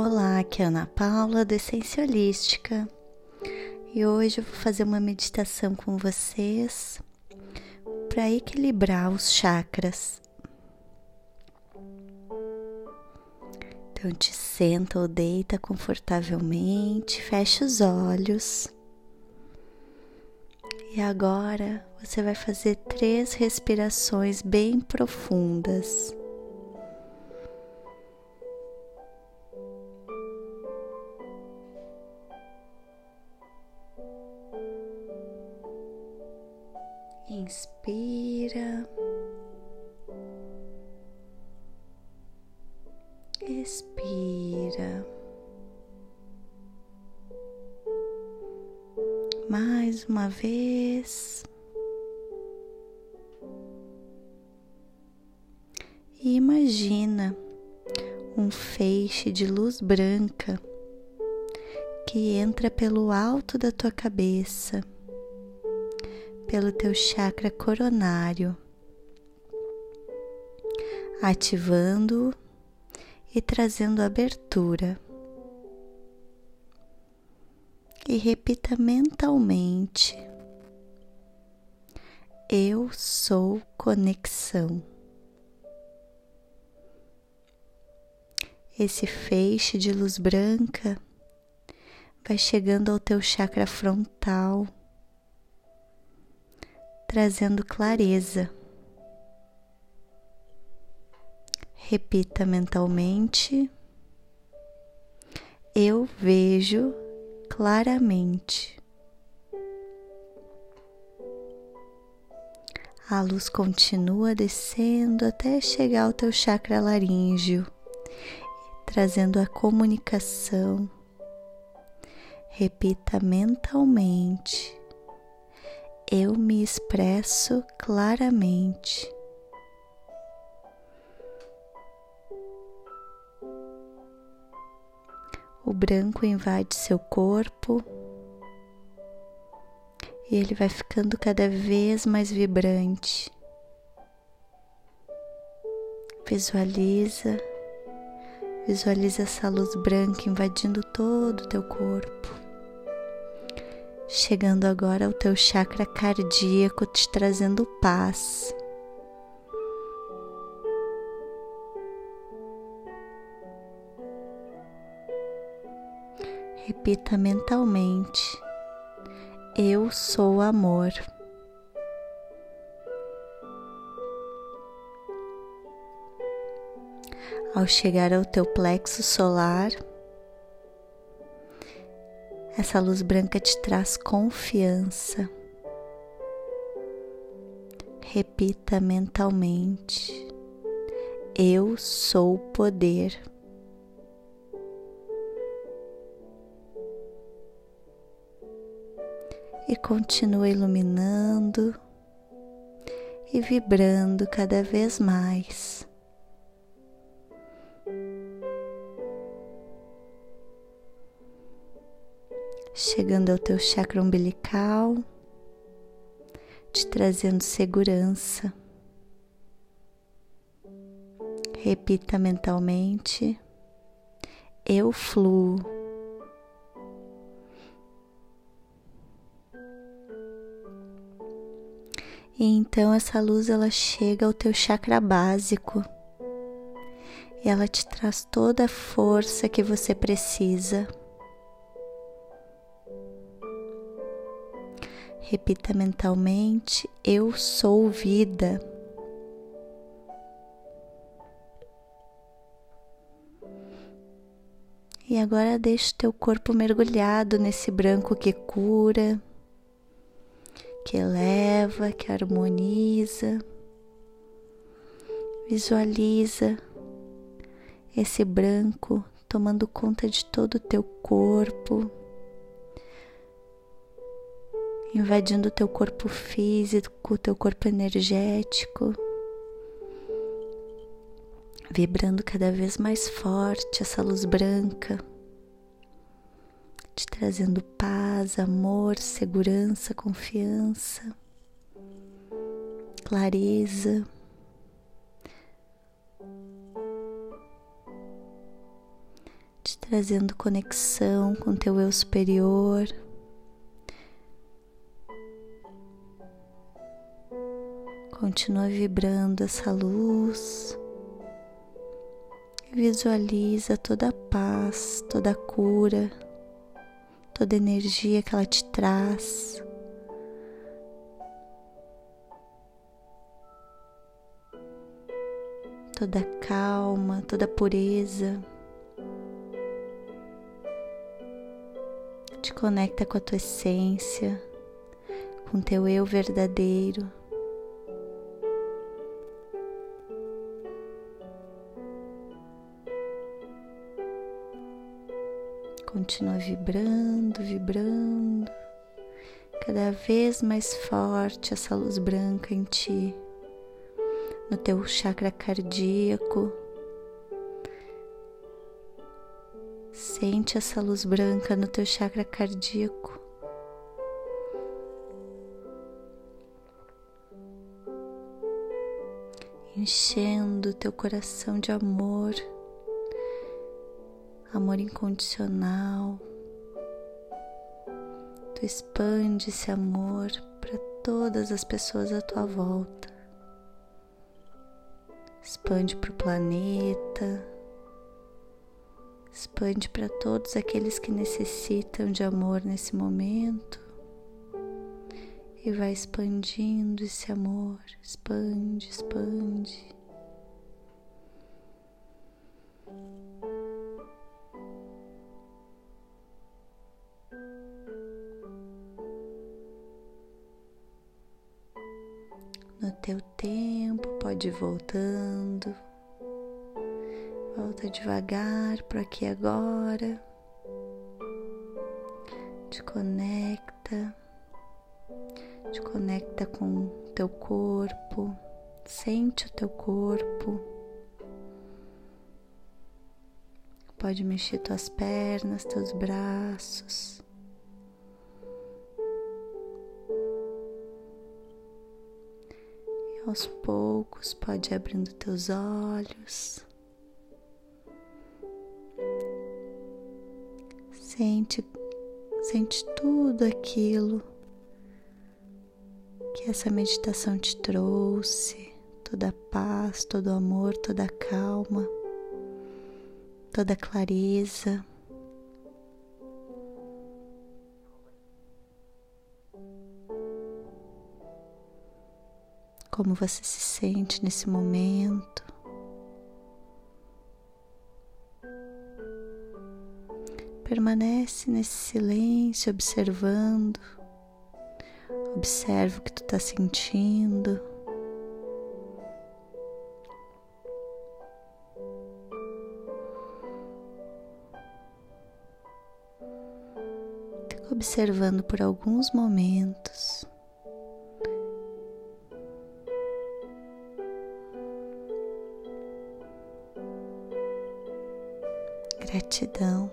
Olá, aqui é Ana Paula do Essência Holística e hoje eu vou fazer uma meditação com vocês para equilibrar os chakras. Então, te senta ou deita confortavelmente, fecha os olhos. E agora você vai fazer três respirações bem profundas. Inspira. Expira. Mais uma vez. E imagina um feixe de luz branca que entra pelo alto da tua cabeça pelo teu chakra coronário, ativando e trazendo abertura. E repita mentalmente: Eu sou conexão. Esse feixe de luz branca vai chegando ao teu chakra frontal trazendo clareza. Repita mentalmente: Eu vejo claramente. A luz continua descendo até chegar ao teu chakra laríngeo, trazendo a comunicação. Repita mentalmente: eu me expresso claramente. O branco invade seu corpo e ele vai ficando cada vez mais vibrante. Visualiza, visualiza essa luz branca invadindo todo o teu corpo chegando agora ao teu chakra cardíaco, te trazendo paz. Repita mentalmente: Eu sou amor. Ao chegar ao teu plexo solar, essa luz branca te traz confiança. Repita mentalmente: Eu sou poder. E continua iluminando e vibrando cada vez mais. Chegando ao teu chakra umbilical, te trazendo segurança. Repita mentalmente: Eu fluo. E então essa luz ela chega ao teu chakra básico. E ela te traz toda a força que você precisa Repita mentalmente: Eu sou vida. E agora deixe teu corpo mergulhado nesse branco que cura, que eleva, que harmoniza. Visualiza esse branco tomando conta de todo o teu corpo invadindo o teu corpo físico, o teu corpo energético, vibrando cada vez mais forte essa luz branca, te trazendo paz, amor, segurança, confiança, clareza. Te trazendo conexão com teu eu superior. Continua vibrando essa luz. Visualiza toda a paz, toda a cura, toda a energia que ela te traz. Toda a calma, toda a pureza. Te conecta com a tua essência, com teu eu verdadeiro. Continua vibrando, vibrando, cada vez mais forte essa luz branca em ti, no teu chakra cardíaco. Sente essa luz branca no teu chakra cardíaco. Enchendo teu coração de amor amor incondicional. Tu expande esse amor para todas as pessoas à tua volta. Expande para o planeta. Expande para todos aqueles que necessitam de amor nesse momento. E vai expandindo esse amor, expande, expande. Teu tempo, pode ir voltando. Volta devagar para aqui agora. Te conecta. Te conecta com teu corpo. Sente o teu corpo. Pode mexer tuas pernas, teus braços. Aos poucos pode ir abrindo teus olhos. Sente, sente tudo aquilo que essa meditação te trouxe, toda a paz, todo o amor, toda a calma, toda a clareza. Como você se sente nesse momento. Permanece nesse silêncio observando. Observa o que tu está sentindo. Fica observando por alguns momentos. Gratidão.